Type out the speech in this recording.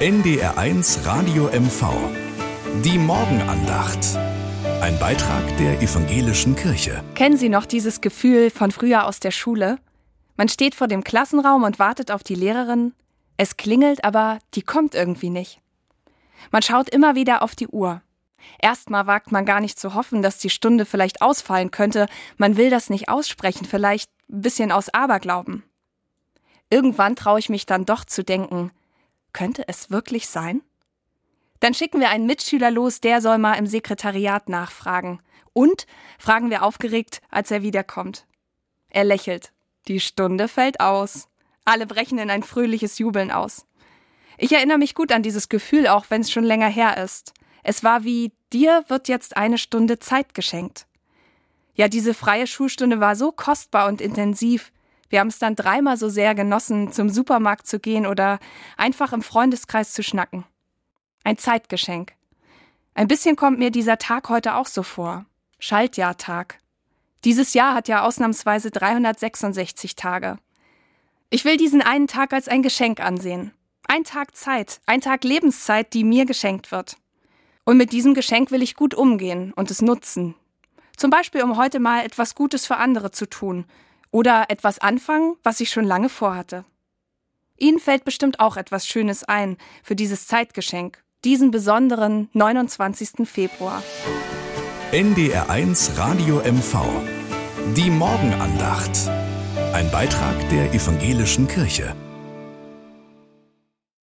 NDR1 Radio MV. Die Morgenandacht. Ein Beitrag der evangelischen Kirche. Kennen Sie noch dieses Gefühl von früher aus der Schule? Man steht vor dem Klassenraum und wartet auf die Lehrerin. Es klingelt, aber die kommt irgendwie nicht. Man schaut immer wieder auf die Uhr. Erstmal wagt man gar nicht zu hoffen, dass die Stunde vielleicht ausfallen könnte. Man will das nicht aussprechen, vielleicht ein bisschen aus Aberglauben. Irgendwann traue ich mich dann doch zu denken, könnte es wirklich sein? Dann schicken wir einen Mitschüler los, der soll mal im Sekretariat nachfragen. Und fragen wir aufgeregt, als er wiederkommt. Er lächelt. Die Stunde fällt aus. Alle brechen in ein fröhliches Jubeln aus. Ich erinnere mich gut an dieses Gefühl, auch wenn es schon länger her ist. Es war wie, dir wird jetzt eine Stunde Zeit geschenkt. Ja, diese freie Schulstunde war so kostbar und intensiv. Wir haben es dann dreimal so sehr genossen, zum Supermarkt zu gehen oder einfach im Freundeskreis zu schnacken. Ein Zeitgeschenk. Ein bisschen kommt mir dieser Tag heute auch so vor. Schaltjahrtag. Dieses Jahr hat ja ausnahmsweise 366 Tage. Ich will diesen einen Tag als ein Geschenk ansehen. Ein Tag Zeit, ein Tag Lebenszeit, die mir geschenkt wird. Und mit diesem Geschenk will ich gut umgehen und es nutzen. Zum Beispiel, um heute mal etwas Gutes für andere zu tun oder etwas anfangen, was ich schon lange vorhatte. Ihnen fällt bestimmt auch etwas Schönes ein für dieses Zeitgeschenk, diesen besonderen 29. Februar. NDR1 Radio MV. Die Morgenandacht. Ein Beitrag der evangelischen Kirche.